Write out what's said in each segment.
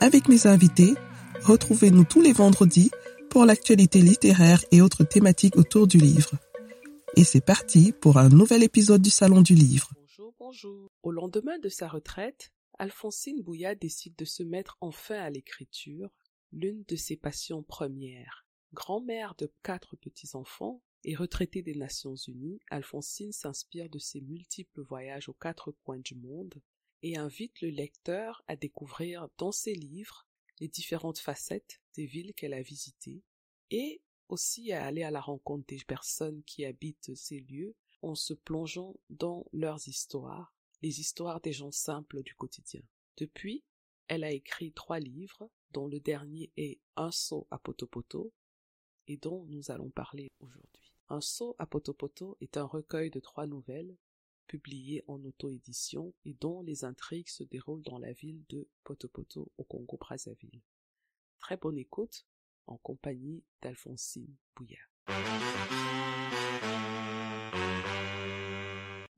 Avec mes invités, retrouvez-nous tous les vendredis pour l'actualité littéraire et autres thématiques autour du livre. Et c'est parti pour un nouvel épisode du Salon du Livre. Bonjour, bonjour. Au lendemain de sa retraite, Alphonsine Bouya décide de se mettre enfin à l'écriture, l'une de ses passions premières. Grand-mère de quatre petits-enfants et retraitée des Nations Unies, Alphonsine s'inspire de ses multiples voyages aux quatre coins du monde et invite le lecteur à découvrir dans ses livres les différentes facettes des villes qu'elle a visitées et aussi à aller à la rencontre des personnes qui habitent ces lieux en se plongeant dans leurs histoires, les histoires des gens simples du quotidien. Depuis, elle a écrit trois livres, dont le dernier est Un saut à Potopoto, et dont nous allons parler aujourd'hui. Un saut à Potopoto est un recueil de trois nouvelles publiées en auto-édition et dont les intrigues se déroulent dans la ville de Potopoto au Congo-Brazzaville. Très bonne écoute en compagnie d'Alphonsine Bouillard.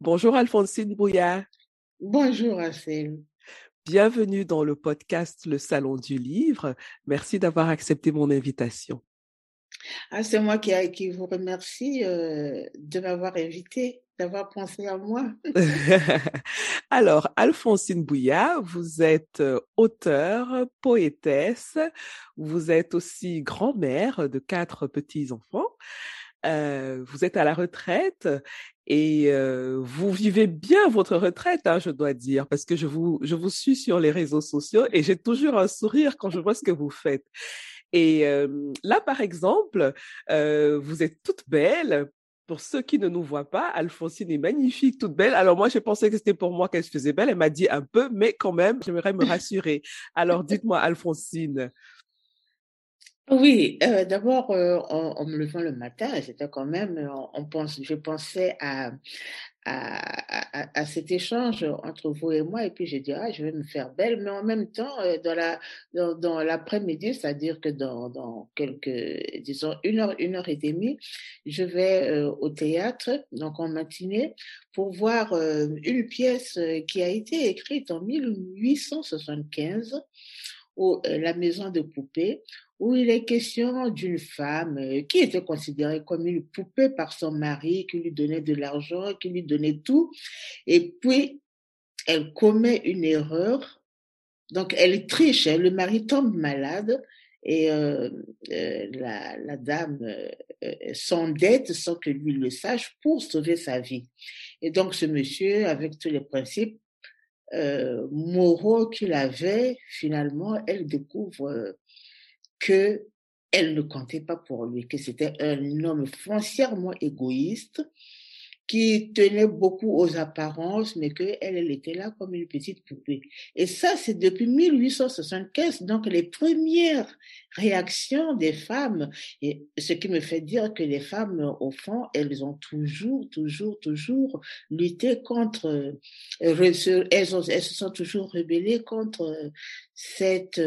Bonjour Alphonsine Bouillard. Bonjour Assel. Bienvenue dans le podcast Le Salon du Livre. Merci d'avoir accepté mon invitation. Ah, c'est moi qui, qui, vous remercie euh, de m'avoir invité, d'avoir pensé à moi. Alors, Alphonsine Bouillard, vous êtes euh, auteure, poétesse, vous êtes aussi grand-mère de quatre petits-enfants. Euh, vous êtes à la retraite et euh, vous vivez bien votre retraite, hein, je dois dire, parce que je vous, je vous suis sur les réseaux sociaux et j'ai toujours un sourire quand je vois ce que vous faites. Et là, par exemple, vous êtes toute belle. Pour ceux qui ne nous voient pas, Alphonsine est magnifique, toute belle. Alors moi, j'ai pensé que c'était pour moi qu'elle se faisait belle. Elle m'a dit un peu, mais quand même, j'aimerais me rassurer. Alors dites-moi, Alphonsine, oui, euh, d'abord, euh, en, en, me levant le matin, c'était quand même, euh, on, pense, je pensais à, à, cet échange entre vous et moi, et puis j'ai dit, ah, je vais me faire belle, mais en même temps, euh, dans la dans l'après-midi, c'est-à-dire que dans, dans quelques, disons, une heure, une heure et demie, je vais euh, au théâtre, donc en matinée, pour voir euh, une pièce qui a été écrite en 1875 au La Maison de Poupées, où il est question d'une femme qui était considérée comme une poupée par son mari, qui lui donnait de l'argent, qui lui donnait tout. Et puis, elle commet une erreur. Donc, elle triche. Le mari tombe malade et euh, euh, la, dame euh, s'endette sans que lui le sache pour sauver sa vie. Et donc, ce monsieur, avec tous les principes, euh, moraux qu'il avait, finalement, elle découvre que elle ne comptait pas pour lui, que c'était un homme foncièrement égoïste qui tenait beaucoup aux apparences, mais qu'elle, elle était là comme une petite poupée. Et ça, c'est depuis 1875, donc les premières réactions des femmes, et ce qui me fait dire que les femmes, au fond, elles ont toujours, toujours, toujours lutté contre, elles, ont, elles se sont toujours rebellées contre cette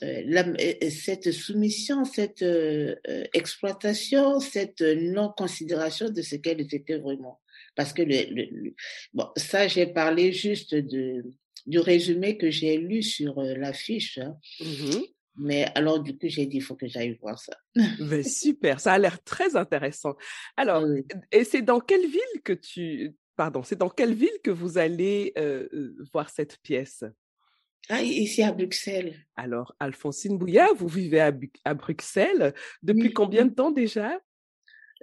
la, cette soumission, cette euh, exploitation, cette non-considération de ce qu'elles étaient vraiment. Parce que le, le, bon, ça, j'ai parlé juste de, du résumé que j'ai lu sur euh, l'affiche. Hein. Mmh Mais alors, du coup, j'ai dit, il faut que j'aille voir ça. Mais super, ça a l'air très intéressant. Alors, oui. et c'est dans quelle ville que tu, pardon, c'est dans quelle ville que vous allez euh, voir cette pièce? Ah, ici à Bruxelles. Alors, Alphonsine Bouillard, vous vivez à, à Bruxelles depuis oui. combien de temps déjà?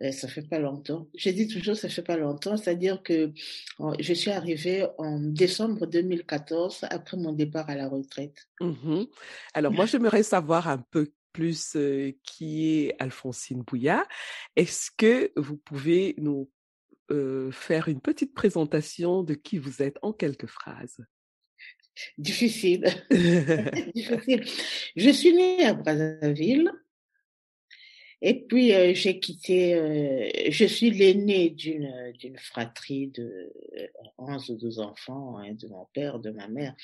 Eh, ça fait pas longtemps. Je dis toujours ça fait pas longtemps, c'est-à-dire que je suis arrivée en décembre 2014 après mon départ à la retraite. Mmh Alors moi j'aimerais savoir un peu plus euh, qui est Alphonsine Bouillard. Est-ce que vous pouvez nous euh, faire une petite présentation de qui vous êtes en quelques phrases? Difficile. Difficile. Je suis née à Brazzaville. Et puis, euh, j'ai quitté, euh, je suis l'aînée d'une, d'une fratrie de 11 ou 12 enfants, hein, de mon père, de ma mère.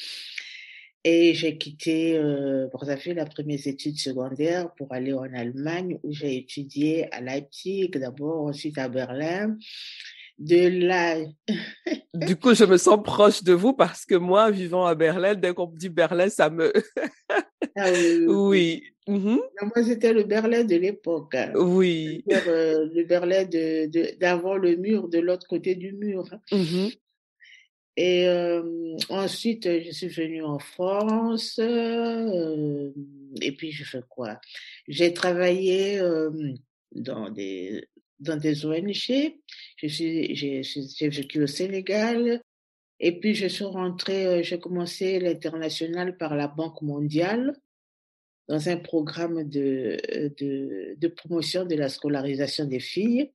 Et j'ai quitté euh, Brazzaville après mes études secondaires pour aller en Allemagne où j'ai étudié à Leipzig d'abord, ensuite à Berlin. De là. du coup, je me sens proche de vous parce que moi, vivant à Berlin, dès qu'on me dit Berlin, ça me. ah, oui. oui. Mm-hmm. Moi, c'était le Berlin de l'époque. Hein. Oui. Euh, le Berlin de, de, d'avant le mur, de l'autre côté du mur. Mm-hmm. Et euh, ensuite, je suis venue en France. Euh, et puis, je fais quoi? J'ai travaillé dans des dans des ONG. J'ai, j'ai vécu au Sénégal. Et puis, je suis rentrée, j'ai commencé l'international par la Banque mondiale dans un programme de, de, de promotion de la scolarisation des filles.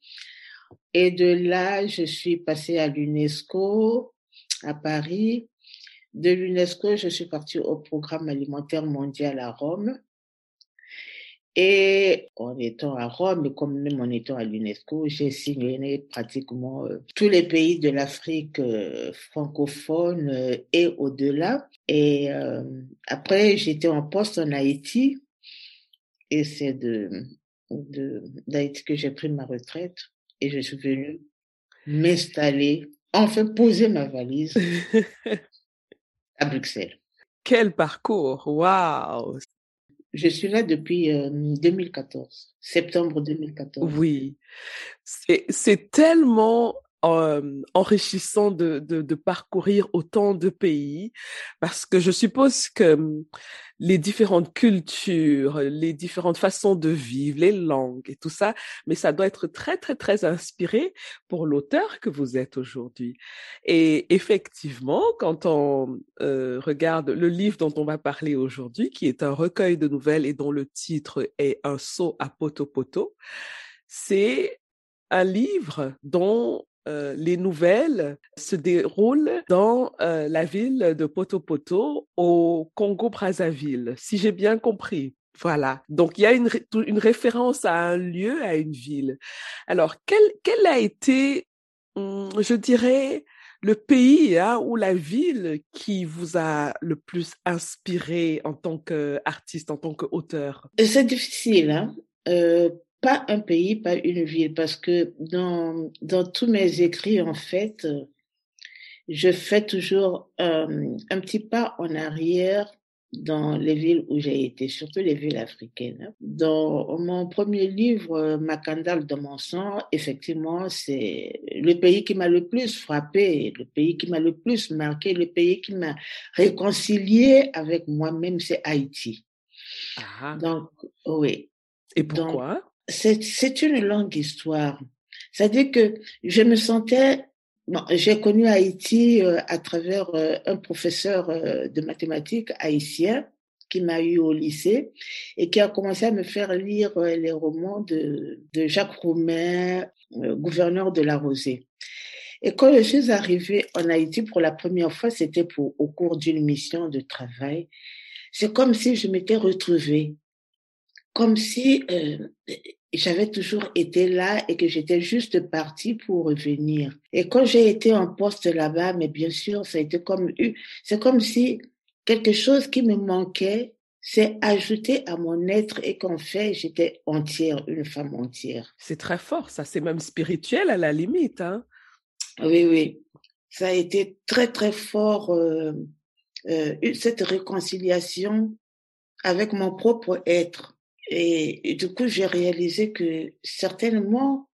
Et de là, je suis passée à l'UNESCO à Paris. De l'UNESCO, je suis partie au programme alimentaire mondial à Rome. Et en étant à Rome, et comme même en étant à l'UNESCO, j'ai signé pratiquement euh, tous les pays de l'Afrique euh, francophone euh, et au-delà. Et après, j'étais en poste en Haïti. Et c'est de, de, d'Haïti que j'ai pris ma retraite. Et je suis venue m'installer enfin poser ma valise à Bruxelles. Quel parcours, waouh Je suis là depuis 2014, euh, septembre 2014. Oui, c'est tellement enrichissant de, de, de, parcourir autant de pays parce que je suppose que les différentes cultures, les différentes façons de vivre, les langues et tout ça, mais ça doit être très, très, très inspiré pour l'auteur que vous êtes aujourd'hui. Et effectivement, quand on euh, regarde le livre dont on va parler aujourd'hui, qui est un recueil de nouvelles et dont le titre est Un saut à poto-poto, c'est un livre dont euh, les nouvelles se déroulent dans euh, la ville de Poto-Poto au Congo-Brazzaville, si j'ai bien compris. Voilà. Donc, il y a une, une, référence à un lieu, à une ville. Alors, quel, quel a été, hum, je dirais, le pays hein, ou la ville qui vous a le plus inspiré en tant qu'artiste, en tant qu'auteur? C'est difficile. Hein euh, pas un pays, pas une ville, parce que dans, dans tous mes écrits, en fait, je fais toujours euh, un petit pas en arrière dans les villes où j'ai été, surtout les villes africaines. Dans mon premier livre, Macandal dans mon sang, effectivement, c'est le pays qui m'a le plus frappé, le pays qui m'a le plus marqué, le pays qui m'a réconcilié avec moi-même, c'est Haïti. Ah. Donc, oui. Et pourquoi? C'est une longue histoire. C'est-à-dire que je me sentais, bon, j'ai connu Haïti euh, à travers euh, un professeur euh, de mathématiques haïtien qui m'a eu au lycée et qui a commencé à me faire lire les romans de, de Jacques Roumain, gouverneur de la Rosée. Et quand je suis arrivée en Haïti pour la première fois, c'était pour au cours d'une mission de travail. C'est comme si je m'étais retrouvée comme si euh, j'avais toujours été là et que j'étais juste partie pour revenir. Et quand j'ai été en poste là-bas, mais bien sûr, ça a été comme c'est comme si quelque chose qui me manquait s'est ajouté à mon être et qu'en fait, j'étais entière, une femme entière. C'est très fort, ça, c'est même spirituel à la limite. Hein? Oui, oui. Ça a été très, très fort, euh, euh, cette réconciliation avec mon propre être. Et, du coup, j'ai réalisé que certainement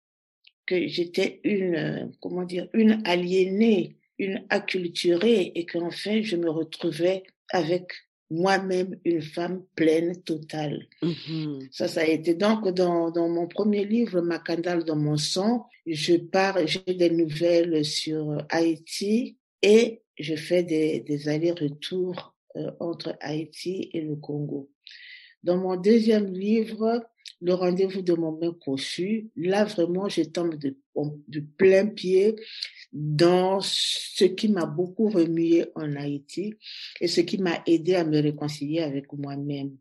que j'étais une, comment dire, une aliénée, une acculturée et qu'enfin je me retrouvais avec moi-même une femme pleine, totale. Mmh ça, ça a été donc dans, dans mon premier livre, Macandal dans mon sang, je pars, j'ai des nouvelles sur Haïti et je fais des, des allers-retours euh, entre Haïti et le Congo. Dans mon deuxième livre, le rendez-vous de mon main conçu, là vraiment, je tombe de, de plein pied dans ce qui m'a beaucoup remué en Haïti et ce qui m'a aidé à me réconcilier avec moi-même.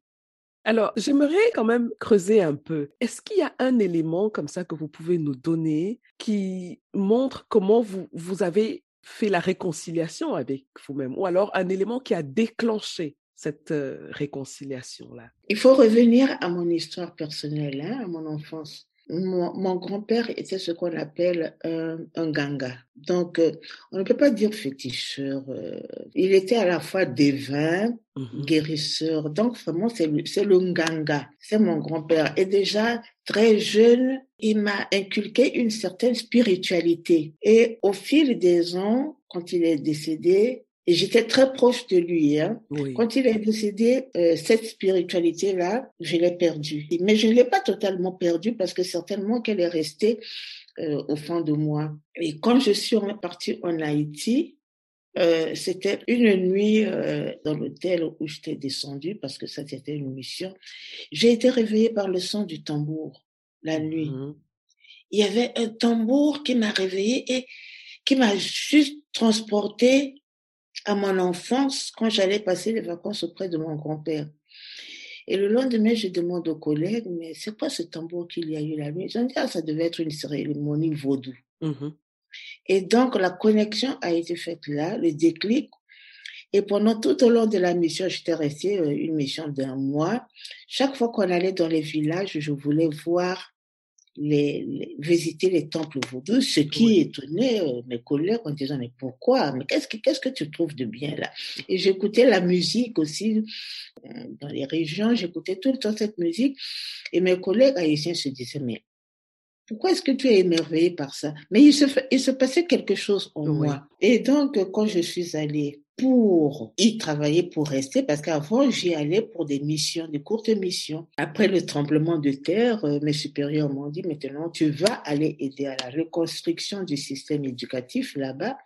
Alors, j'aimerais quand même creuser un peu. Est-ce qu'il y a un élément comme ça que vous pouvez nous donner qui montre comment vous, vous avez fait la réconciliation avec vous-même? Ou alors un élément qui a déclenché cette réconciliation-là? Il faut revenir à mon histoire personnelle, hein, à mon enfance. Mon, grand-père était ce qu'on appelle un, ganga. Donc, euh, on ne peut pas dire féticheur. Euh, il était à la fois dévin, mmh guérisseur. Donc, vraiment, c'est le, le ganga. C'est mon grand-père. Et déjà, très jeune, il m'a inculqué une certaine spiritualité. Et au fil des ans, quand il est décédé, et j'étais très proche de lui. Hein. Quand il est décédé, euh, cette spiritualité-là, je l'ai perdue. Mais je ne l'ai pas totalement perdue parce que certainement qu'elle est restée euh, au fond de moi. Et quand je suis partie en Haïti, euh, c'était une nuit euh, dans l'hôtel où j'étais descendue parce que ça c'était une mission. J'ai été réveillée par le son du tambour la nuit. Mmh Il y avait un tambour qui m'a réveillée et qui m'a juste transportée à mon enfance quand j'allais passer les vacances auprès de mon grand-père. Et le lendemain, je demande aux collègues, mais c'est quoi ce tambour qu'il y a eu la nuit? Ils ont dit, ah, ça devait être une cérémonie vaudou. Mmh Et donc, la connexion a été faite là, le déclic. Et pendant tout au long de la mission, j'étais restée euh, une mission d'un mois. Chaque fois qu'on allait dans les villages, je voulais voir les, visiter les temples vaudous, ce qui étonnait euh, mes collègues en disant mais pourquoi? Mais qu'est-ce que qu'est-ce que tu trouves de bien là? Et j'écoutais la musique aussi euh, dans les régions, j'écoutais tout le temps cette musique. Et mes collègues haïtiens se disaient mais pourquoi est-ce que tu es émerveillé par ça? Mais il se, il se passait quelque chose en moi. Et donc, quand je suis allée pour y travailler, pour rester, parce qu'avant, j'y allais pour des missions, des courtes missions. Après le tremblement de terre, euh, mes supérieurs m'ont dit, maintenant, tu vas aller aider à la reconstruction du système éducatif là-bas.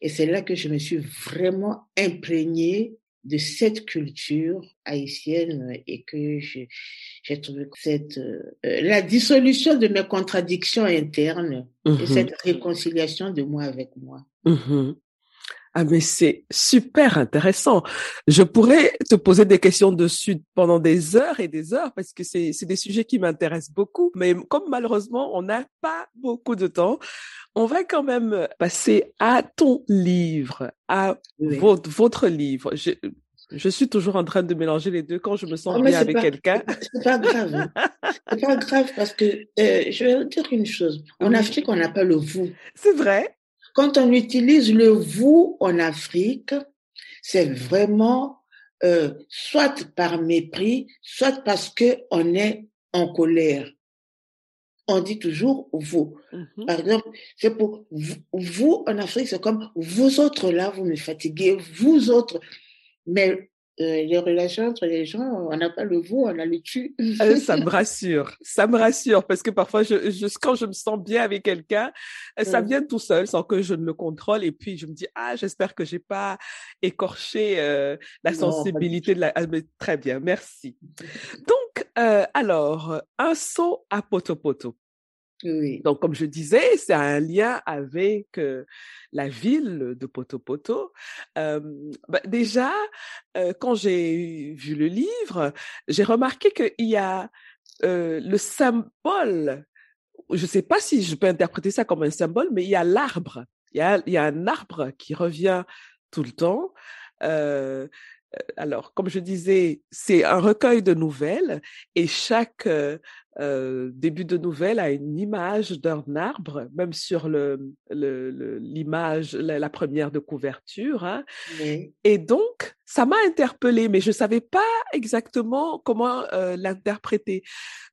Et c'est là que je me suis vraiment imprégnée de cette culture haïtienne et que j'ai trouvé que cette euh, la dissolution de mes contradictions internes et mmh cette réconciliation de moi avec moi. Mmh ah mais c'est super intéressant. Je pourrais te poser des questions dessus pendant des heures et des heures parce que c'est des sujets qui m'intéressent beaucoup. Mais comme malheureusement on n'a pas beaucoup de temps, on va quand même passer à ton livre, à votre, votre livre. Je, je suis toujours en train de mélanger les deux quand je me sens oh, bien avec quelqu'un. C'est pas grave. C'est pas grave parce que euh, je vais dire une chose. En Afrique, on n'a pas le vous. C'est vrai? Quand on utilise le vous en Afrique, c'est vraiment euh, soit par mépris, soit parce que on est en colère. On dit toujours vous. Mm-hmm. Par exemple, c'est pour vous, vous en Afrique, c'est comme vous autres là, vous me fatiguez, vous autres. Mais euh, les relations entre les gens, on n'a pas le vous, on a le tu. Euh, ça me rassure, ça me rassure parce que parfois, je, je quand je me sens bien avec quelqu'un, euh, ça vient tout seul sans que je ne le contrôle et puis je me dis ah j'espère que j'ai pas écorché la sensibilité de la. Ah, très bien, merci. Donc alors un saut à potopoto. Donc, comme je disais, c'est un lien avec la ville de Potopoto. Euh, déjà, quand j'ai vu le livre, j'ai remarqué qu'il y a le symbole. Je ne sais pas si je peux interpréter ça comme un symbole, mais il y a l'arbre. Il y a, un arbre qui revient tout le temps. Euh, alors, comme je disais, c'est un recueil de nouvelles et chaque euh, début de nouvelle a une image d'un arbre, même sur le, l'image, la, première de couverture. Hein. Et donc, ça m'a interpellée, mais je savais pas exactement comment euh, l'interpréter.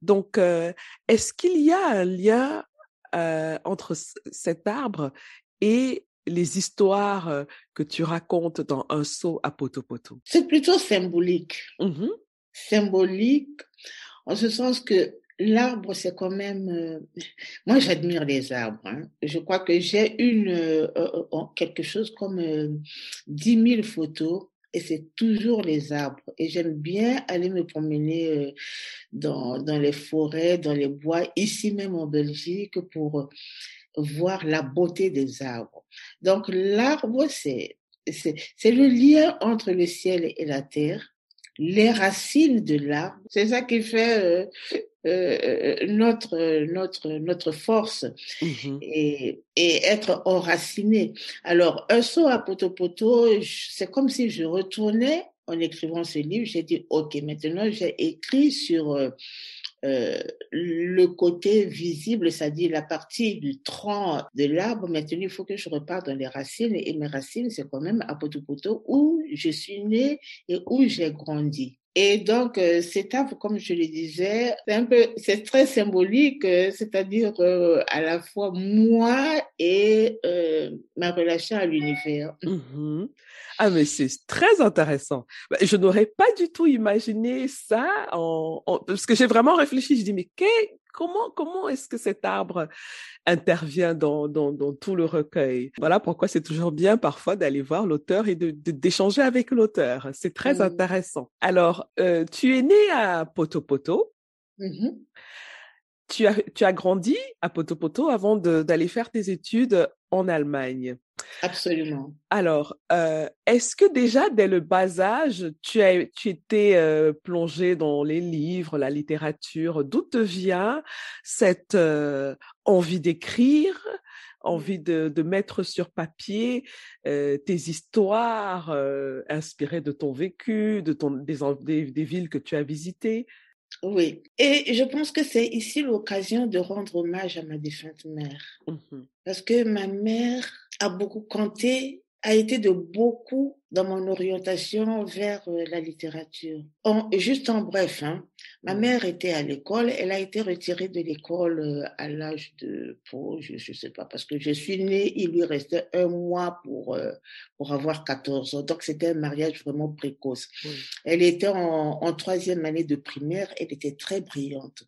Donc, euh, est-ce qu'il y a un lien entre cet arbre et les histoires que tu racontes dans Un saut à Potopoto? C'est plutôt symbolique. Mmh symbolique, en ce sens que l'arbre, c'est quand même. Euh, moi, j'admire les arbres. Hein. Je crois que j'ai une euh, euh, quelque chose comme dix mille photos et c'est toujours les arbres. Et j'aime bien aller me promener euh, dans, dans les forêts, dans les bois, ici même en Belgique, pour voir la beauté des arbres. Donc l'arbre, c'est le lien entre le ciel et la terre, les racines de l'arbre. C'est ça qui fait euh, euh, notre notre notre force Mmh et, et être enraciné. Alors un saut à poto poto, c'est comme si je retournais en écrivant ce livre. J'ai dit ok, maintenant j'ai écrit sur euh, euh, le côté visible, c'est-à-dire la partie du tronc de l'arbre. Maintenant, il faut que je reparte dans les racines et mes racines, c'est quand même à Potopoto où je suis née et où j'ai grandi. Et donc, euh, cet arbre, comme je le disais, c'est un peu, c'est très symbolique, euh, c'est-à-dire euh, à la fois moi et euh, ma relation à l'univers. Mmh Ah, mais c'est très intéressant. Bah, Je n'aurais pas du tout imaginé ça parce que j'ai vraiment réfléchi. Je dis, mais qu'est- comment, comment est-ce que cet arbre intervient dans, dans, dans tout le recueil? Voilà pourquoi c'est toujours bien parfois d'aller voir l'auteur et de, de- d'échanger avec l'auteur. C'est très intéressant. Alors, euh, tu es né à Potopoto. Mhm. Tu as, tu as grandi à Potopoto avant de- d'aller faire tes études en Allemagne. Absolument. Alors, euh, est-ce que déjà dès le bas âge, tu as, tu étais euh, plongé dans les livres, la littérature? D'où te vient cette euh, envie d'écrire, envie de, de mettre sur papier euh, tes histoires inspirées de ton vécu, de ton, des, des villes que tu as visitées? Oui. Et je pense que c'est ici l'occasion de rendre hommage à ma défunte mère. Mhm. Parce que ma mère a beaucoup compté, a été de beaucoup dans mon orientation vers euh, la littérature. En, juste en bref, hein, ma Mhm. mère était à l'école, elle a été retirée de l'école euh, à l'âge de, pour, je, je sais pas, parce que je suis née, il lui restait un mois pour, euh, pour avoir 14 ans. Donc c'était un mariage vraiment précoce. Oui. Elle était en, en troisième année de primaire, elle était très brillante.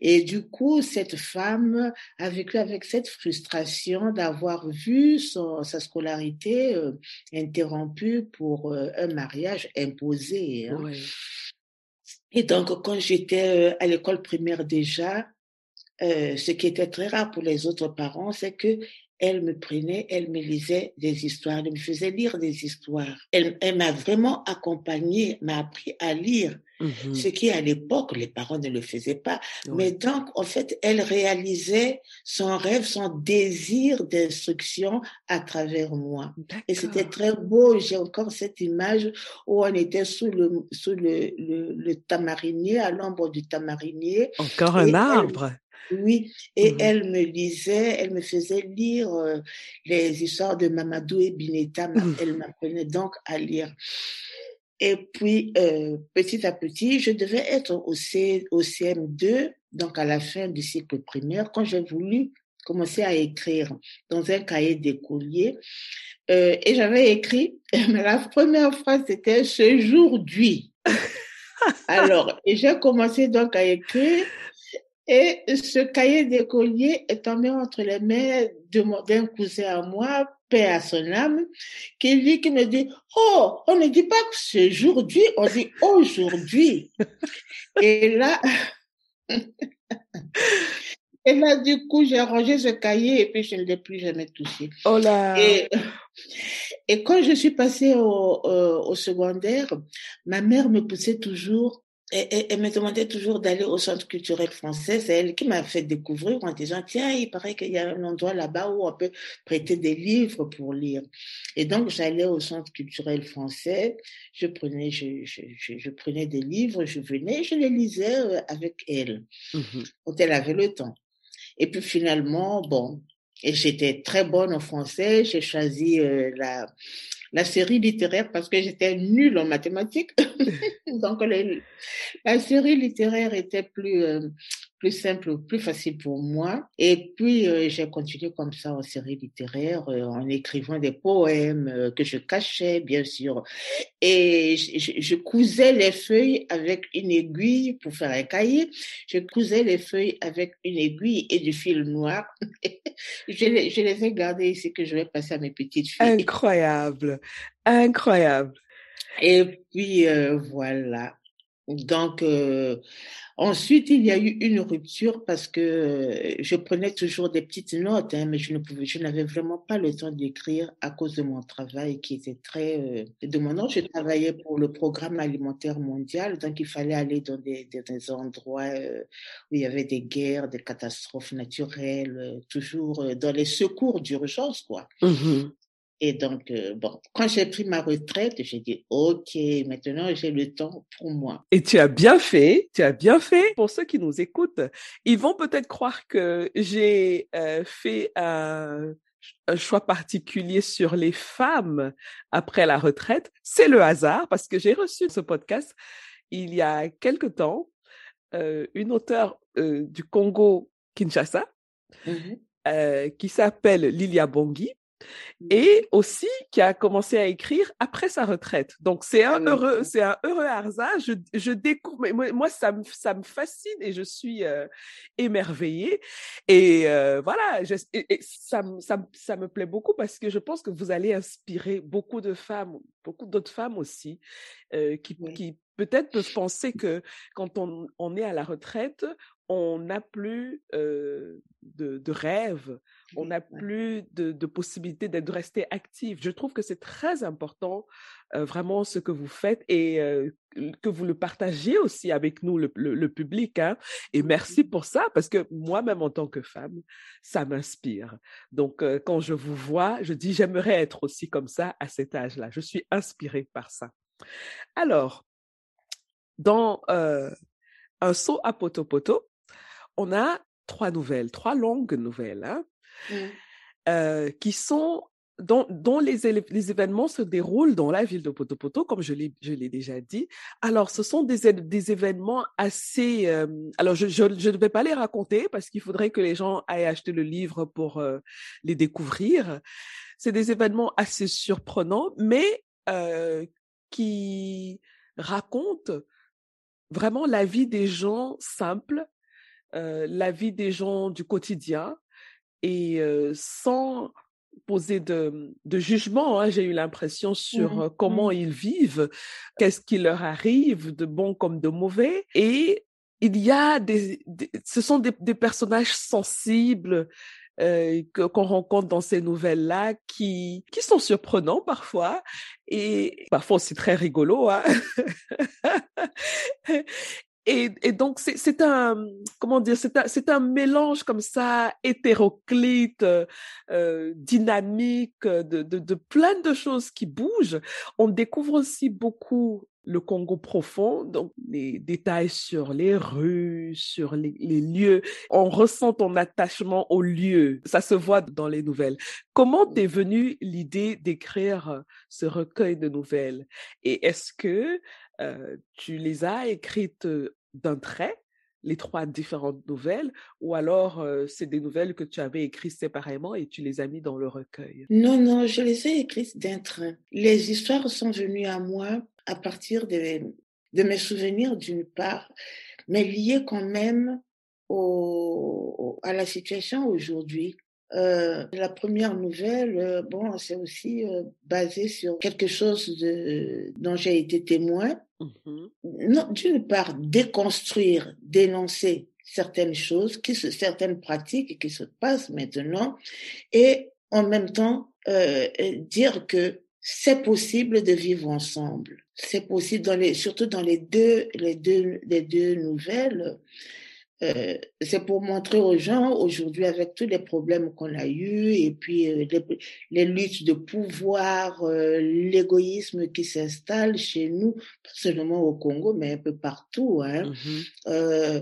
Et du coup, cette femme a vécu avec cette frustration d'avoir vu son, sa scolarité euh, interrompue pour euh, un mariage imposé. hein. Et donc, quand j'étais euh, à l'école primaire déjà, euh, ce qui était très rare pour les autres parents, c'est que elle me prenait, elle me lisait des histoires, elle me faisait lire des histoires. Elle, elle m'a vraiment accompagnée, m'a appris à lire, Mhm. ce qui à l'époque les parents ne le faisaient pas. Oui. Mais donc, en fait, elle réalisait son rêve, son désir d'instruction à travers moi. Et c'était très beau. J'ai encore cette image où on était sous le, sous le, le, le tamarinier, à l'ombre du tamarinier. Encore un elle, arbre. oui, et Mhm. elle me lisait, elle me faisait lire euh, les histoires de Mamadou et Bineta. Mhm. Elle m'apprenait donc à lire. Et puis, euh, petit à petit, je devais être au, C, au CM2, donc à la fin du cycle primaire, quand j'ai voulu commencer à écrire dans un cahier d'écolier. Euh, et j'avais écrit, mais la première phrase, c'était ce jour-d'hui. Alors, et j'ai commencé donc à écrire. Et ce cahier d'écolier est tombé entre les mains d'un cousin à moi, paix à son âme, qui lui qui me dit, oh, on ne dit pas que c'est aujourd'hui, on dit aujourd'hui. Et là, et là, du coup, j'ai rangé ce cahier et puis je ne l'ai plus jamais touché. Oh là. Et, et quand je suis passée au, euh, au secondaire, ma mère me poussait toujours, et, et- elle me demandait toujours d'aller au centre culturel français. C'est elle qui m'a fait découvrir en disant, tiens, il paraît qu'il y a un endroit là-bas où on peut prêter des livres pour lire. Et donc, j'allais au centre culturel français, je prenais, je, je, je, je prenais des livres, je venais, je les lisais euh, avec elle, Mhm. quand elle avait le temps. Et puis finalement, bon, et j'étais très bonne en français. J'ai choisi euh, la, la série littéraire parce que j'étais nulle en mathématiques. Donc, la série littéraire était plus, euh, plus simple, plus facile pour moi. Et puis, euh, j'ai continué comme ça en série littéraire, euh, en écrivant des poèmes euh, que je cachais, bien sûr. Et je, cousais les feuilles avec une aiguille pour faire un cahier. Je cousais les feuilles avec une aiguille et du fil noir. je, les, je les ai gardées ici que je vais passer à mes petites filles. Incroyable. Incroyable. Et puis, voilà. Donc, Ensuite, il y a eu une rupture parce que euh, je prenais toujours des petites notes, hein, mais je ne pouvais, je n'avais vraiment pas le temps d'écrire à cause de mon travail qui était très euh, demandant. Je travaillais pour le programme alimentaire mondial, donc il fallait aller dans des, endroits euh, où il y avait des guerres, des catastrophes naturelles, euh, toujours dans les secours d'urgence, quoi. Mmh et donc, euh, bon, quand j'ai pris ma retraite, j'ai dit, OK, maintenant j'ai le temps pour moi. Et tu as bien fait, tu as bien fait. Pour ceux qui nous écoutent, ils vont peut-être croire que j'ai euh, fait un, un choix particulier sur les femmes après la retraite. C'est le hasard parce que j'ai reçu ce podcast il y a quelque temps, euh, une auteure du Congo, Kinshasa, mmh euh, qui s'appelle Lilia Bongi. Et aussi qui a commencé à écrire après sa retraite. Donc c'est un heureux, c'est un heureux hasard. Je, je découvre, moi, moi ça me ça me fascine et je suis euh, émerveillée. Et euh, voilà, je, et, ça, ça, ça me plaît beaucoup parce que je pense que vous allez inspirer beaucoup de femmes, beaucoup d'autres femmes aussi, euh, qui, qui peut-être peuvent penser que quand on, on est à la retraite, on n'a plus euh, de, de rêves, on n'a plus de, de possibilité d'être resté actif. Je trouve que c'est très important euh, vraiment ce que vous faites et euh, que vous le partagez aussi avec nous, le, le, public. Hein. Et merci pour ça parce que moi-même en tant que femme, ça m'inspire. Donc euh, quand je vous vois, je dis j'aimerais être aussi comme ça à cet âge-là. Je suis inspirée par ça. Alors, dans un saut à potopoto, on a trois nouvelles, trois longues nouvelles, hein, euh, qui sont dont, les, événements se déroulent dans la ville de Potopoto, comme je l'ai, déjà dit. Alors, ce sont des, événements assez... Euh, alors, je, ne vais pas les raconter parce qu'il faudrait que les gens aillent acheter le livre pour euh, les découvrir. C'est des événements assez surprenants, mais euh, qui racontent vraiment la vie des gens simples la vie des gens du quotidien et sans poser de, de jugement. Hein, J'ai eu l'impression sur mmh comment mmh. ils vivent, qu'est-ce qui leur arrive, de bon comme de mauvais. Et il y a des, ce sont des, des personnages sensibles euh, qu'on rencontre dans ces nouvelles-là qui qui sont surprenants parfois et parfois aussi très rigolo. Hein et, donc c'est un comment dire c'est un mélange comme ça hétéroclite euh, dynamique de, plein de choses qui bougent on découvre aussi beaucoup le Congo profond, donc les détails sur les rues, sur les, les, lieux. On ressent ton attachement aux lieux. Ça se voit dans les nouvelles. Comment t'es venue l'idée d'écrire ce recueil de nouvelles? Et est-ce que euh, tu les as écrites d'un trait, les trois différentes nouvelles, ou alors c'est des nouvelles que tu avais écrites séparément et tu les as mis dans le recueil? Non, non, je les ai écrites d'un trait. Les histoires sont venues à moi à partir de, mes souvenirs d'une part, mais liées quand même à la situation aujourd'hui. Euh, la première nouvelle, euh, bon, c'est aussi euh, basé sur quelque chose de, dont j'ai été témoin. Mmh non, d'une part, déconstruire, dénoncer certaines choses, qui se, certaines pratiques qui se passent maintenant, et en même temps dire que c'est possible de vivre ensemble. C'est possible dans les, surtout dans les deux, les deux, les deux nouvelles. Euh, c'est pour montrer aux gens aujourd'hui avec tous les problèmes qu'on a eus et puis euh, les, luttes de pouvoir, euh, l'égoïsme qui s'installe chez nous, pas seulement au Congo, mais un peu partout, hein, mmh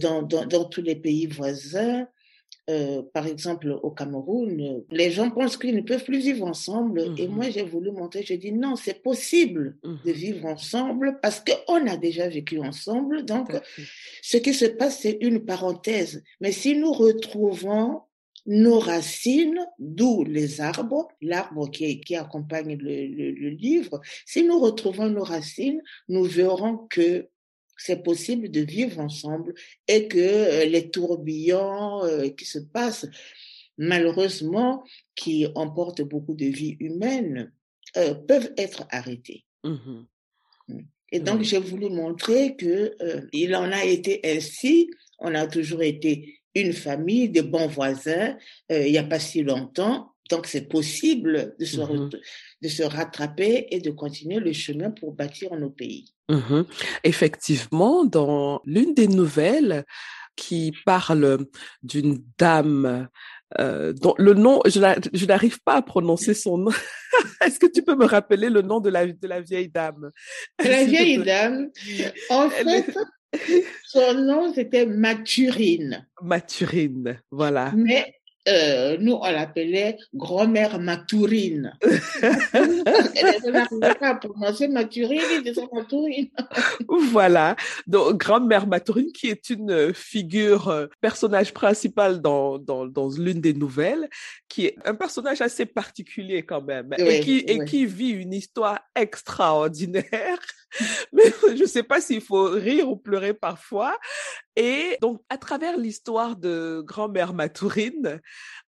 dans, dans, dans, tous les pays voisins. Euh, par exemple, au Cameroun, les gens pensent qu'ils ne peuvent plus vivre ensemble. Et mmh moi, j'ai voulu montrer, je dis non, c'est possible mmh de vivre ensemble parce qu'on a déjà vécu ensemble. Donc, ce qui se passe, c'est une parenthèse. Mais si nous retrouvons nos racines, d'où les arbres, l'arbre qui, qui accompagne le, le livre, si nous retrouvons nos racines, nous verrons que c'est possible de vivre ensemble et que euh, les tourbillons euh, qui se passent, malheureusement, qui emportent beaucoup de vies humaines, euh, peuvent être arrêtés. Mmh Et donc, j'ai voulu montrer que il en a été ainsi. On a toujours été une famille de bons voisins il n'y a pas si longtemps. Donc, c'est possible de se, mmh de se rattraper et de continuer le chemin pour bâtir nos pays. Mmh Effectivement, dans l'une des nouvelles qui parle d'une dame euh, dont le nom, je n'arrive pas à prononcer son nom. Est-ce que tu peux me rappeler le nom de la, de la vieille dame? La vieille dame, en fait, son nom c'était Mathurine. Mathurine, voilà. Mais euh, nous, on l'appelait grand-mère Maturine. Elle n'arrivait pas à prononcer Maturine, il disait Maturine. voilà. Donc, grand-mère Maturine, qui est une figure, euh, personnage principal dans, dans, dans l'une des nouvelles, qui est un personnage assez particulier quand même, et, qui, et qui vit une histoire extraordinaire. Mais je ne sais pas s'il faut rire ou pleurer parfois. Et donc, à travers l'histoire de grand-mère Maturine,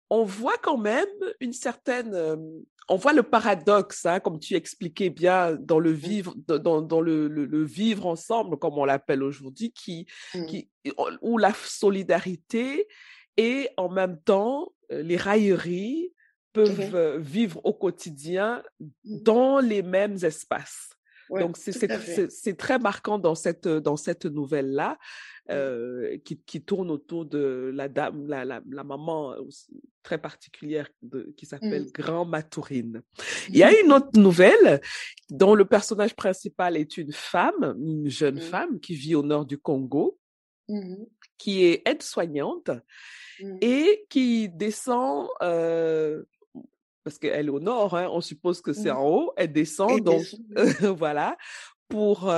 on voit quand même une certaine, euh, on voit le paradoxe, hein, comme tu expliquais bien dans le mmh. vivre, dans, dans le, le, vivre ensemble, comme on l'appelle aujourd'hui, qui, mmh. qui, où la solidarité et en même temps les railleries peuvent vivre au quotidien mmh. dans les mêmes espaces. Donc c'est très marquant dans cette dans cette nouvelle là euh, qui, qui tourne autour de la dame la, la, la maman très particulière de, qui s'appelle mmh. Grand Matourine. Il y a une autre nouvelle dont le personnage principal est une femme, une jeune mmh. femme qui vit au nord du Congo, mmh qui est aide-soignante et qui descend euh, parce qu'elle est au nord, hein, on suppose que c'est en haut, elle descend, donc voilà, pour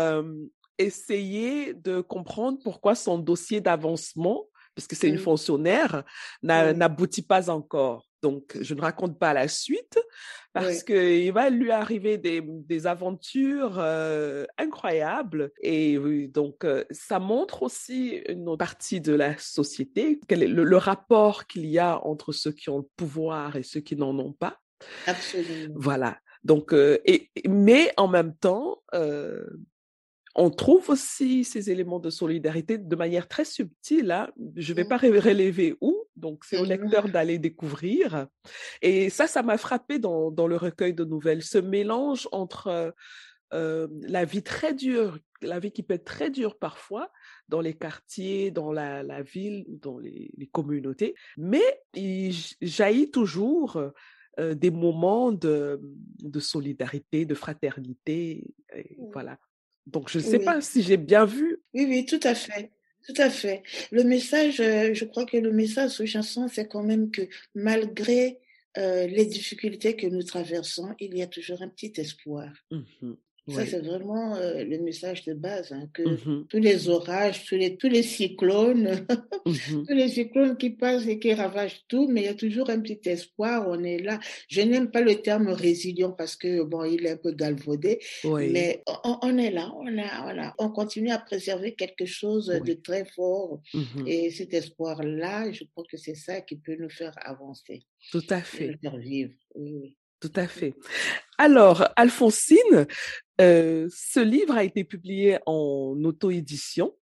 essayer de comprendre pourquoi son dossier d'avancement, parce que c'est une fonctionnaire, n'aboutit pas encore. Donc, je ne raconte pas la suite parce qu'il va lui arriver des, des aventures incroyables. Et donc, ça montre aussi une partie de la société, quel est le, rapport qu'il y a entre ceux qui ont le pouvoir et ceux qui n'en ont pas. Absolument. Voilà. Donc, et, mais en même temps, on trouve aussi ces éléments de solidarité de manière très subtile. Hein. Je ne vais mmh. pas relever où, donc c'est au mmh. lecteur d'aller découvrir. Et ça, ça m'a frappé dans, dans, le recueil de nouvelles, ce mélange entre euh, la vie très dure, la vie qui peut être très dure parfois dans les quartiers, dans la, la ville, dans les, les, communautés, mais il jaillit toujours euh, des moments de, de, solidarité, de fraternité, et mmh. voilà. Donc, je ne sais pas si j'ai bien vu. Oui, oui, tout à fait. Tout à fait. Le message, euh, je crois que le message sous chanson, c'est quand même que malgré euh, les difficultés que nous traversons, il y a toujours un petit espoir. Mmh ça, c'est vraiment euh, le message de base, hein, que mmh tous les orages, tous les, tous les cyclones, mmh tous les cyclones qui passent et qui ravagent tout, mais il y a toujours un petit espoir, on est là. Je n'aime pas le terme résilient parce que, bon, il est un peu galvaudé, mais on, est là, on, a, on continue à préserver quelque chose de très fort. Mmh et cet espoir-là, je crois que c'est ça qui peut nous faire avancer. Tout à fait. Nous faire vivre. Oui, Tout à fait. Alors, Alphonsine, euh, ce livre a été publié en auto-édition.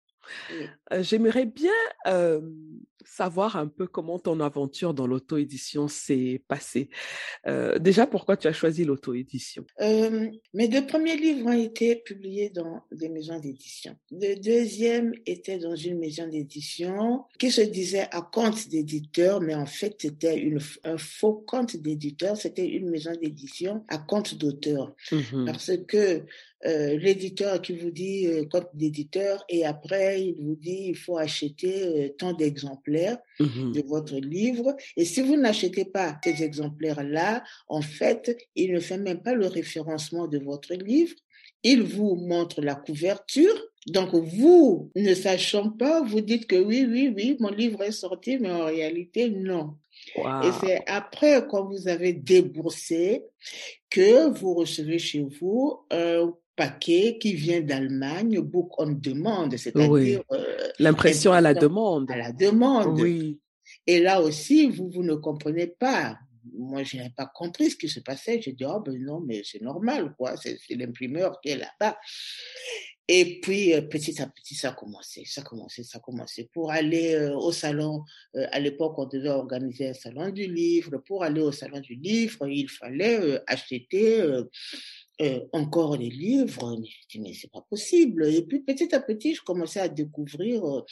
J'aimerais bien savoir un peu comment ton aventure dans l'auto-édition s'est passée. déjà, pourquoi tu as choisi l'auto-édition? Mes deux premiers livres ont été publiés dans des maisons d'édition. Le deuxième était dans une maison d'édition qui se disait à compte d'éditeur, mais en fait, c'était un faux compte d'éditeur. C'était une maison d'édition à compte d'auteur. Mmh Parce que euh, l'éditeur qui vous dit euh, compte d'éditeur et après il vous dit il faut acheter euh, tant d'exemplaires mmh de votre livre et si vous n'achetez pas ces exemplaires-là, en fait, il ne fait même pas le référencement de votre livre. Il vous montre la couverture. Donc, vous, ne sachant pas, vous dites que oui, oui, oui, mon livre est sorti, mais en réalité, non. Et c'est après, quand vous avez déboursé, que vous recevez chez vous un paquet qui vient d'Allemagne, book on demande, c'est-à-dire euh, l'impression à la demande. À la demande. Oui. Et là aussi, vous, vous ne comprenez pas. moi, je n'avais pas compris ce qui se passait. J'ai dit, oh, ben non, mais c'est normal, quoi. C'est l'imprimeur qui est là-bas. Et puis, euh, petit à petit, ça a commencé, ça a commencé, ça a commencé. Pour aller euh, au salon, euh, à l'époque, on devait organiser un salon du livre. Pour aller au salon du livre, il fallait acheter encore des livres. Mais je dis, mais c'est pas possible. Et puis, petit à petit, je commençais à découvrir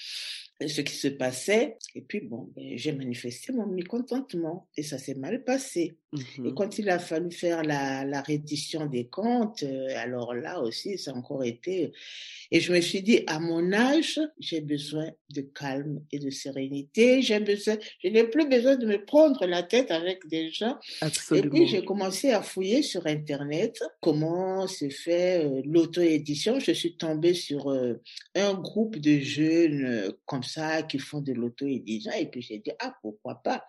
ce qui se passait. Et puis, bon, ben, j'ai manifesté mon mécontentement et ça s'est mal passé. Et Mmh quand il a fallu faire la, la reddition des comptes, euh, alors là aussi, ça a encore été. Et je me suis dit, à mon âge, j'ai besoin de calme et de sérénité. J'ai besoin, je n'ai plus besoin de me prendre la tête avec des gens. Et puis, j'ai commencé à fouiller sur Internet comment se fait euh, l'auto-édition. Je suis tombée sur euh, un groupe de jeunes euh, comme ça qui font de l'auto-édition. Et puis, j'ai dit, ah, pourquoi pas?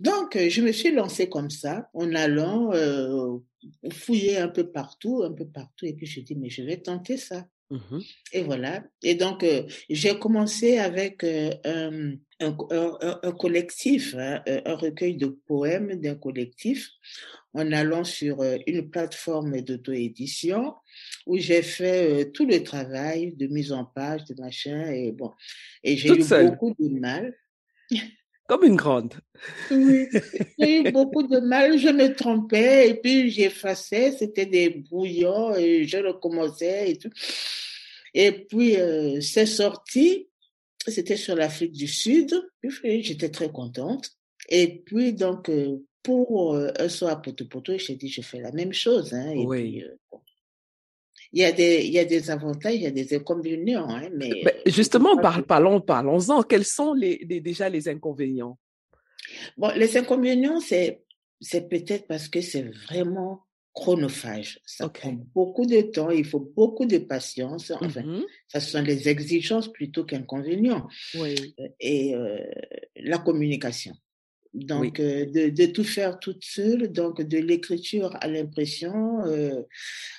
Donc, je me suis lancée comme ça, en allant euh, fouiller un peu partout, un peu partout. Et puis, je dit, mais je vais tenter ça. Mmh Et voilà. Et donc, euh, j'ai commencé avec euh, un, un, un- un collectif, hein, un recueil de poèmes d'un collectif, en allant sur euh, une plateforme d'auto-édition où j'ai fait euh, tout le travail de mise en page, de machin. Et bon, et j'ai eu seule, beaucoup de mal. comme une grande. Oui, j'ai eu beaucoup de mal, je me trompais et puis j'effaçais, c'était des brouillons et je recommençais et tout. Et puis euh, c'est sorti, c'était sur l'Afrique du Sud, j'étais très contente. Et puis donc euh, pour euh, un soir à Poto j'ai dit je fais la même chose. Hein, et Oui. puis euh, bon. il y a des il y a des avantages, il y a des inconvénients, hein, mais justement, parlons, parlons-en. Quels sont les, les- déjà les inconvénients? Bon, les inconvénients, c'est, c'est peut-être parce que c'est vraiment chronophage. Ça prend beaucoup de temps, il faut beaucoup de patience. Enfin, Mhm. ça sont les exigences plutôt qu'inconvénients. Oui, Et euh, la communication. oui, Donc, euh, de, de tout faire toute seule, donc de l'écriture à l'impression, euh,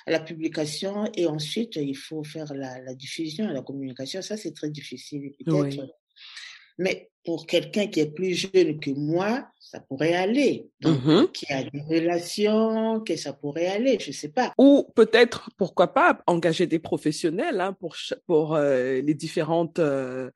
à la publication, et ensuite, il faut faire la, la diffusion, la communication. Ça, c'est très difficile. Peut-être oui. Mais pour quelqu'un qui est plus jeune que moi, ça pourrait aller. Donc, Mhm. qui a des relations, que ça pourrait aller, je sais pas. Ou peut-être, pourquoi pas, engager des professionnels hein, pour, pour euh, les différentes euh,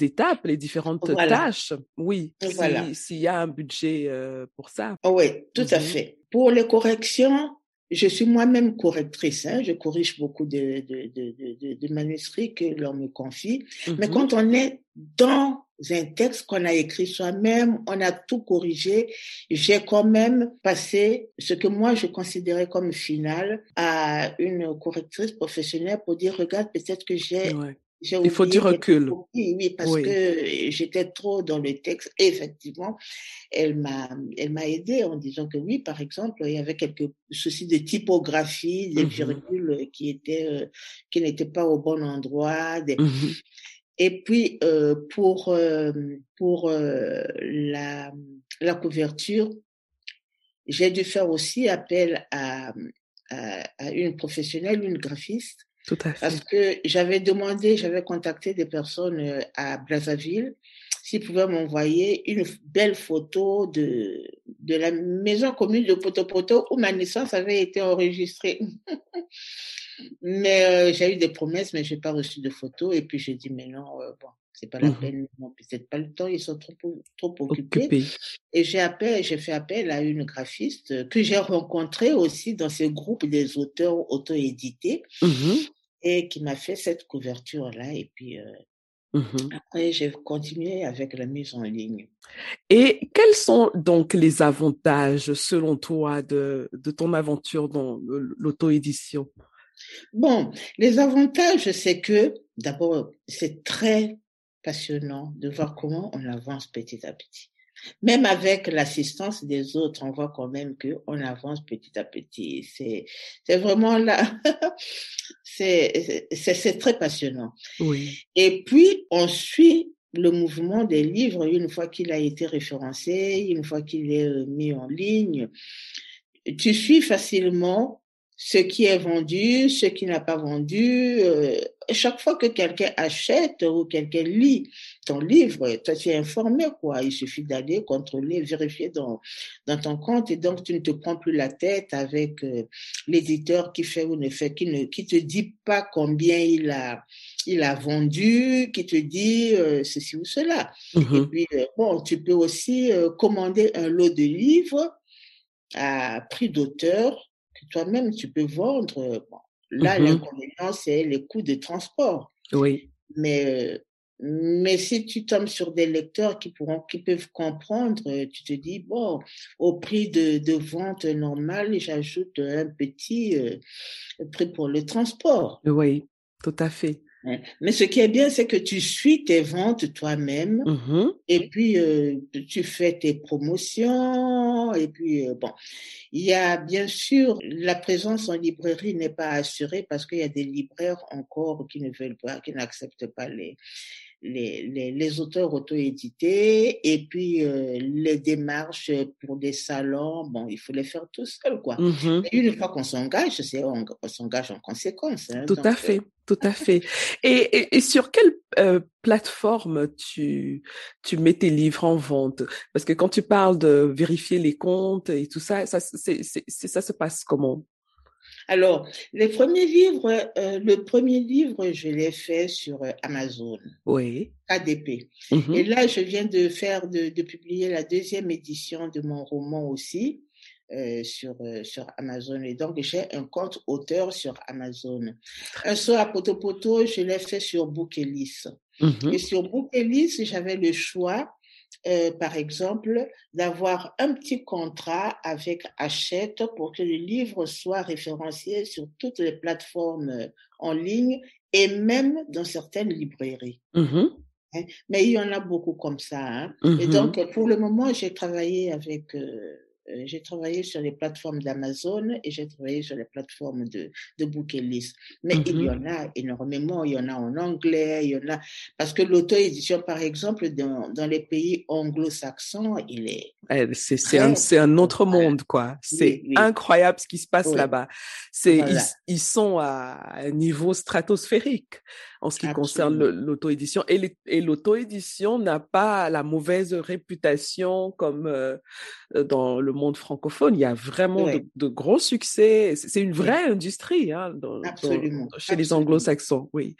étapes, les différentes Voilà, tâches. Oui, voilà. si, s'il y a un budget euh, pour ça. Oui, tout à Mhm. fait. Pour les corrections, je suis moi-même correctrice. Hein, je corrige beaucoup de, de, de, manuscrits que l'on me confie. Mais Mhm. quand on est dans un texte qu'on a écrit soi-même, on a tout corrigé, j'ai quand même passé ce que moi je considérais comme final à une correctrice professionnelle pour dire, regarde, peut-être que j'ai Ouais. Il faut du recul. copies, oui, parce Oui. que j'étais trop dans le texte. Et effectivement, elle m'a, elle m'a aidé en disant que oui, par exemple, il y avait quelques soucis de typographie, des Mhm. virgules qui étaient, euh, qui n'étaient pas au bon endroit. Des... Mhm. Et puis euh, pour euh, pour euh, la la couverture, j'ai dû faire aussi appel à, à, à une professionnelle, une graphiste, Tout à parce fait. que j'avais demandé, j'avais contacté des personnes à Brazzaville s'ils pouvaient m'envoyer une belle photo de, de la maison commune de Potopoto où ma naissance avait été enregistrée. mais euh, j'ai eu des promesses, mais j'ai pas reçu de photos. Et puis j'ai dit, mais non, euh, bon, c'est pas la Mhm. peine, peut-être pas le temps, ils sont trop, trop occupés. Occupé. Et j'ai j'ai fait appel à une graphiste que j'ai rencontrée aussi dans ce groupe des auteurs auto-édités Mhm. et qui m'a fait cette couverture-là. Et puis euh, Mhm. après, j'ai continué avec la mise en ligne. Et quels sont donc les avantages, selon toi, de, de ton aventure dans l'auto-édition? Bon, les avantages, c'est que d'abord, c'est très passionnant de voir comment on avance petit à petit. Même avec l'assistance des autres, on voit quand même que on avance petit à petit. C'est, c'est vraiment là, c'est, c'est, c'est très passionnant. Oui. Et puis, on suit le mouvement des livres une fois qu'il a été référencé, une fois qu'il est mis en ligne. Tu suis facilement ce qui est vendu, ce qui n'a pas vendu. Euh, chaque fois que quelqu'un achète ou quelqu'un lit ton livre, toi tu es informé quoi. Il suffit d'aller contrôler, vérifier dans dans ton compte et donc tu ne te prends plus la tête avec euh, l'éditeur qui fait ou ne fait, qui ne qui te dit pas combien il a il a vendu, qui te dit euh, ceci ou cela. Mhm. Et puis bon, tu peux aussi commander un lot de livres à prix d'auteur toi-même tu peux vendre. Bon, là, Mhm. l'inconvénient c'est les coûts de transport. Oui. Mais euh, mais si tu tombes sur des lecteurs qui pourront, qui peuvent comprendre, euh, tu te dis bon, au prix de, de vente normal, j'ajoute un petit euh, prix pour le transport. Oui. Tout à fait. Mais ce qui est bien, c'est que tu suis tes ventes toi-même Mhm. et puis euh, tu fais tes promotions et puis euh, bon, il y a bien sûr la présence en librairie n'est pas assurée parce qu'il y a des libraires encore qui ne veulent pas, qui n'acceptent pas les les, les, les auteurs auto-édités et puis euh, les démarches pour des salons, bon, il faut les faire tout seul, quoi. Mhm. Et une fois qu'on s'engage, c'est on, on s'engage en conséquence. Hein, Tout donc, à euh, fait, tout à fait. Et, et, et sur quelle euh, plateforme tu tu mets tes livres en vente? Parce que quand tu parles de vérifier les comptes et tout ça, ça c'est- ça se passe comment? Alors, les premiers livres, euh, le premier livre, je l'ai fait sur euh, Amazon, Oui. KDP. Mhm. Et là, je viens de faire, de, de publier la deuxième édition de mon roman aussi euh, sur, euh, sur Amazon. Et donc, j'ai un compte auteur sur Amazon. Un saut à potopoto, je l'ai fait sur Bookelis. Mhm. Et sur Bookelis, j'avais le choix, euh, par exemple, d'avoir un petit contrat avec Hachette pour que le livre soit référencié sur toutes les plateformes euh, en ligne et même dans certaines librairies. Mhm. hein. Mais il y en a beaucoup comme ça. hein. Et Mhm. donc, pour le moment, j'ai travaillé avec... euh, j'ai travaillé sur les plateformes d'Amazon et j'ai travaillé sur les plateformes de, de Bookelis. Mais il y Mhm. en a énormément. Il y en a en anglais, il y en a. Parce que l'auto-édition, par exemple, dans, dans les pays anglo-saxons, il est. Eh, C'est un, un autre monde, quoi. C'est Oui, oui. incroyable ce qui se passe Oui. là-bas. C'est, ils, ils sont à un niveau stratosphérique en ce qui concerne l'auto-édition. Et, l'auto-édition n'a pas la mauvaise réputation comme euh, euh, dans le monde francophone. Il y a vraiment de, gros succès. C'est une vraie industrie hein, dans, dans- Absolument. chez les anglo-saxons, oui.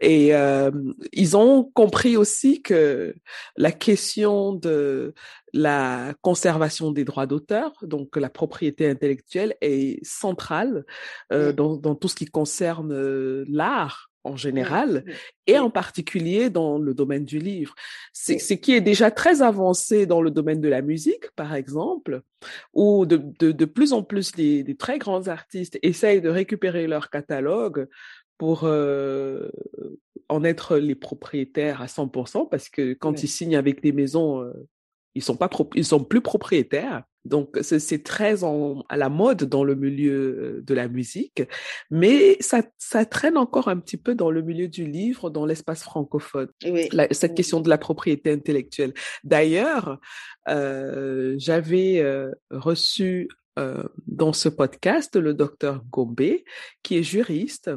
Et euh, ils ont compris aussi que la question de la conservation des droits d'auteur, donc la propriété intellectuelle, est centrale euh, dans, dans tout ce qui concerne l'art en mm, général mm. et en particulier dans le domaine du livre. C'est ce qui est déjà très avancé dans le domaine de la musique, par exemple, où de, de, de plus en plus les, les très grands artistes essayent de récupérer leur catalogue pour euh, en être les propriétaires à 100%, parce que quand ils signent avec des maisons, euh, ils sont pas ils sont plus propriétaires. Donc c'est très en, à la mode dans le milieu euh, de la musique, mais ça ça traîne encore un petit peu dans le milieu du livre, dans l'espace francophone. Oui, La- cette oui. question de la propriété intellectuelle. D'ailleurs, euh, j'avais euh, reçu euh, dans ce podcast le docteur Gombe, qui est juriste,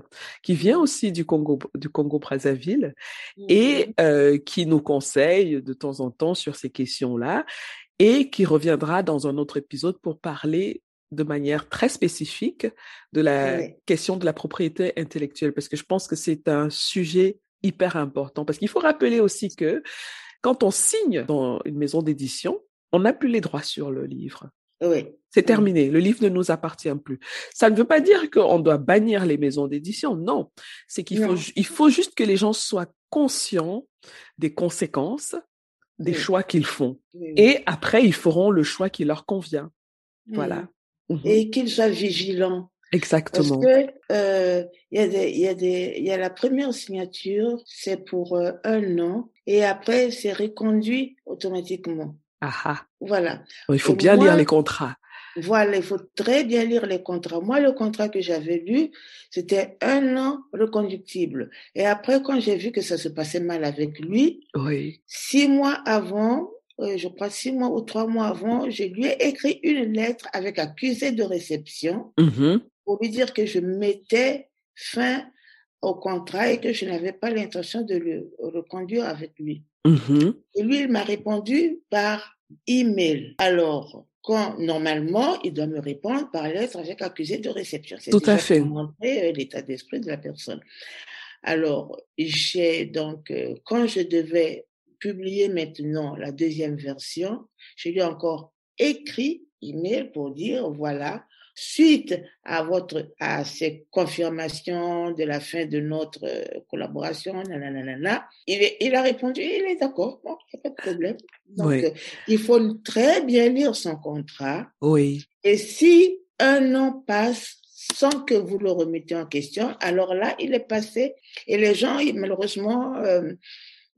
qui vient aussi du Congo, du Congo-Brazzaville et Mhm. euh, qui nous conseille de temps en temps sur ces questions-là et qui reviendra dans un autre épisode pour parler de manière très spécifique de la Oui, question de la propriété intellectuelle, parce que je pense que c'est un sujet hyper important, parce qu'il faut rappeler aussi que quand on signe dans une maison d'édition, on n'a plus les droits sur le livre. Oui. C'est terminé, le livre ne nous appartient plus. Ça ne veut pas dire qu'on doit bannir les maisons d'édition, non. C'est qu'il faut, il faut juste que les gens soient conscients des conséquences des Oui, choix qu'ils font. oui. Et après, ils feront le choix qui leur convient. Voilà. Mhm. Et qu'ils soient vigilants. Parce Exactement. que euh, il y a des, il y a des, il y a la première signature, c'est pour euh, un an, et après c'est reconduit automatiquement. Ah ah. Voilà. Il faut bien lire les contrats. voilà, il faut très bien lire les contrats. Moi, le contrat que j'avais lu, c'était un an reconductible. Et après, quand j'ai vu que ça se passait mal avec lui, Oui. six mois avant, euh, je crois six mois ou trois mois avant, je lui ai écrit une lettre avec accusé de réception pour pour lui dire que je mettais fin au contrat et que je n'avais pas l'intention de le reconduire avec lui. Mhm. Et lui, il m'a répondu par email. Alors, quand normalement, il doit me répondre par lettre avec accusé de réception. C'est Tout à fait. pour montrer euh, l'état d'esprit de la personne. Alors, j'ai donc, euh, quand je devais publier maintenant la deuxième version, je lui ai encore écrit email pour dire, voilà, suite à votre, à ces confirmations de la fin de notre euh, collaboration, nanana, il, est- il a répondu, il est d'accord, bon, il n'y a pas de problème. Donc, Oui. euh, il faut très bien lire son contrat. Oui. Et si un an passe sans que vous le remettez en question, alors là, il est passé. Et les gens, malheureusement, euh,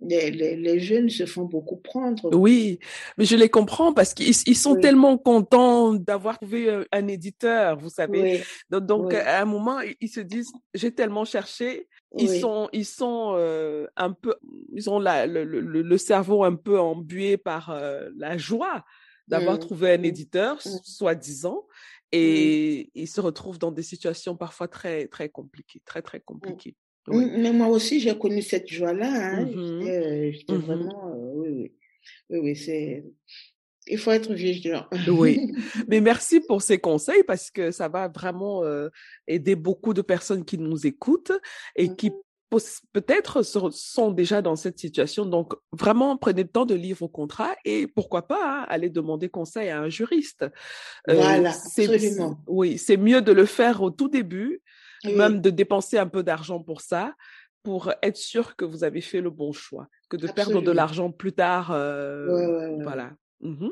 les, les, les jeunes se font beaucoup prendre. Oui, mais je les comprends parce qu'ils ils sont Oui. tellement contents d'avoir trouvé euh, un éditeur, vous savez. Oui, Donc, donc, Oui. à un moment, ils se disent, j'ai tellement cherché. Ils sont, ils sont euh, un peu, ils ont la, le, le, le cerveau un peu embué par euh, la joie d'avoir Mm, trouvé un mm, éditeur, mm. soi-disant, et ils se retrouvent dans des situations parfois très, très compliquées, très, très compliquées. Oui. Mm, Mais moi aussi, j'ai connu cette joie-là. Hein. Mhm. J'étais, euh, j'étais Mhm. vraiment, euh, oui, oui, oui, oui, c'est. Il faut être vigilant. Oui. Mais merci pour ces conseils parce que ça va vraiment euh, aider beaucoup de personnes qui nous écoutent et qui peut-être sont déjà dans cette situation. Donc, vraiment, prenez le temps de lire vos contrats et pourquoi pas hein, aller demander conseil à un juriste. Euh, Voilà, absolument. Oui, c'est mieux de le faire au tout début, Oui. même de dépenser un peu d'argent pour ça, pour être sûr que vous avez fait le bon choix, que de perdre de l'argent plus tard. euh, Ouais. Voilà. Mhm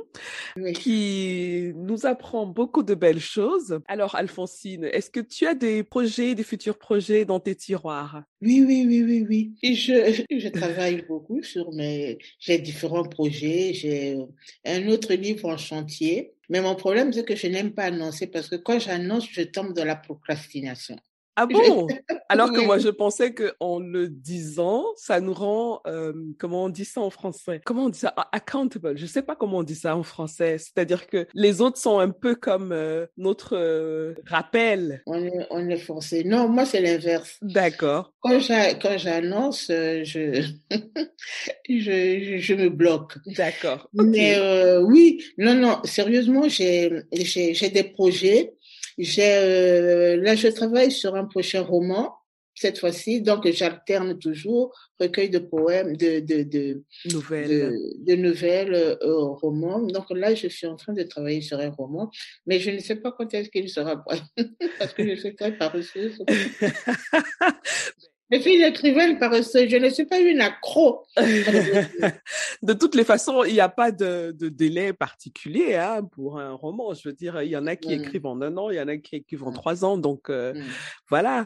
Oui. qui nous apprend beaucoup de belles choses. Alors, Alphonsine, est-ce que tu as des projets, des futurs projets dans tes tiroirs? Oui, oui, oui, oui, oui. Et je, je travaille beaucoup sur mes, j'ai différents projets. J'ai euh, un autre livre en chantier. Mais mon problème, c'est que je n'aime pas annoncer parce que quand j'annonce, je tombe dans la procrastination. Ah bon? Alors que moi, je pensais que en le disant, ça nous rend, euh, comment on dit ça en français? Comment on dit ça? Ah, Accountable. Je sais pas comment on dit ça en français. C'est-à-dire que les autres sont un peu comme euh, notre euh, rappel. On est, on est forcé. Non, moi, c'est l'inverse. D'accord. Quand j'a- quand j'annonce, je, je, je, me bloque. D'accord. Mais oui, non, non, sérieusement, j'ai des projets. J'ai euh, là, je travaille sur un prochain roman cette fois-ci, donc j'alterne toujours recueil de poèmes, de de de Nouvelle. de, de nouvelles, euh, romans. Donc là, je suis en train de travailler sur un roman, mais je ne sais pas quand est-ce qu'il sera prêt parce que je suis très paresseuse. Je suis une écrivaine paresseuse. Je ne suis pas une accro. de toutes les façons, il n'y a pas de, de délai particulier hein, pour un roman. Je veux dire, il y en a qui Mm. écrivent en un an, il y en a qui écrivent en Mm. trois ans. Donc, euh, Mm. voilà.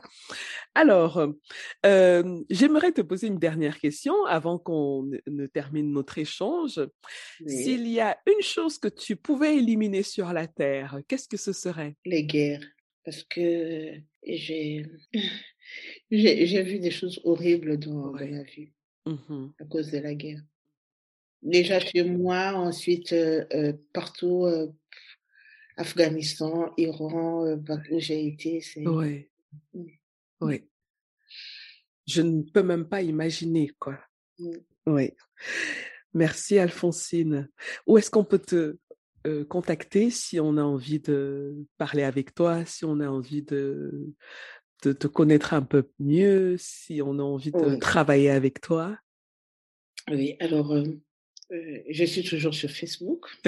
Alors, euh, j'aimerais te poser une dernière question avant qu'on ne, ne termine notre échange. S'il y a une chose que tu pouvais éliminer sur la Terre, qu'est-ce que ce serait? Les guerres parce que j'ai j'ai vu des choses horribles dans, Ouais. dans ma vie Mhm. à cause de la guerre. Déjà chez moi, ensuite euh, euh, partout, euh, Afghanistan, Iran, euh, par- où j'ai été, Oui, oui. Je ne peux même pas imaginer, quoi. Mm. Oui. Merci, Alphonsine. Où est-ce qu'on peut te euh, contacter si on a envie de parler avec toi, si on a envie de, de te connaître un peu mieux, si on a envie de Oui. travailler avec toi? oui. Alors euh, euh, je suis toujours sur Facebook.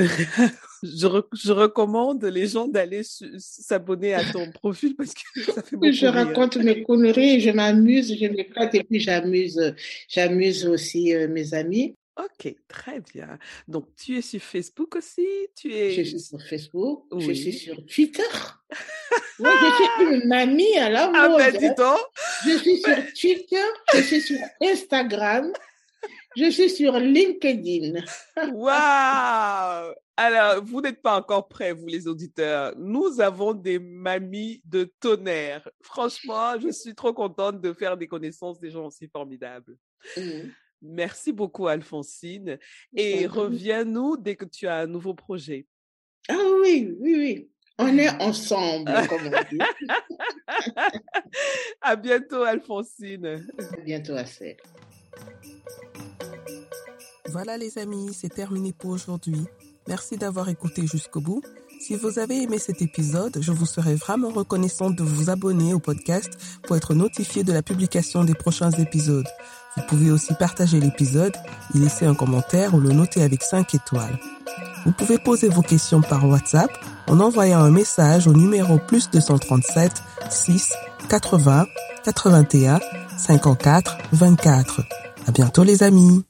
Je, re- je recommande les gens d'aller s'abonner à ton profil parce que ça fait beaucoup Je rire. raconte mes conneries, je m'amuse, je m'éclate et puis j'amuse j'amuse aussi euh, mes amis. Ok, très bien. Donc, tu es sur Facebook aussi? Tu Je suis sur Facebook, je suis sur Twitter. Moi, je suis une mamie à la Ah mode. ben, dis hein. donc! Je suis sur Twitter, je suis sur Instagram, je suis sur LinkedIn. Waouh! Alors, vous n'êtes pas encore prêts, vous les auditeurs. Nous avons des mamies de tonnerre. Franchement, je suis trop contente de faire des connaissances des gens aussi formidables. Merci beaucoup, Alphonsine. Et reviens-nous dès que tu as un nouveau projet. Ah oui, oui, oui. On est ensemble, comme on dit. à bientôt, Alphonsine. À bientôt, Assel. Voilà les amis, c'est terminé pour aujourd'hui. Merci d'avoir écouté jusqu'au bout. Si vous avez aimé cet épisode, je vous serais vraiment reconnaissante de vous abonner au podcast pour être notifié de la publication des prochains épisodes. Vous pouvez aussi partager l'épisode, y laisser un commentaire ou le noter avec 5 étoiles. Vous pouvez poser vos questions par WhatsApp en envoyant un message au numéro plus 237 6 80 81 54 24. À bientôt les amis.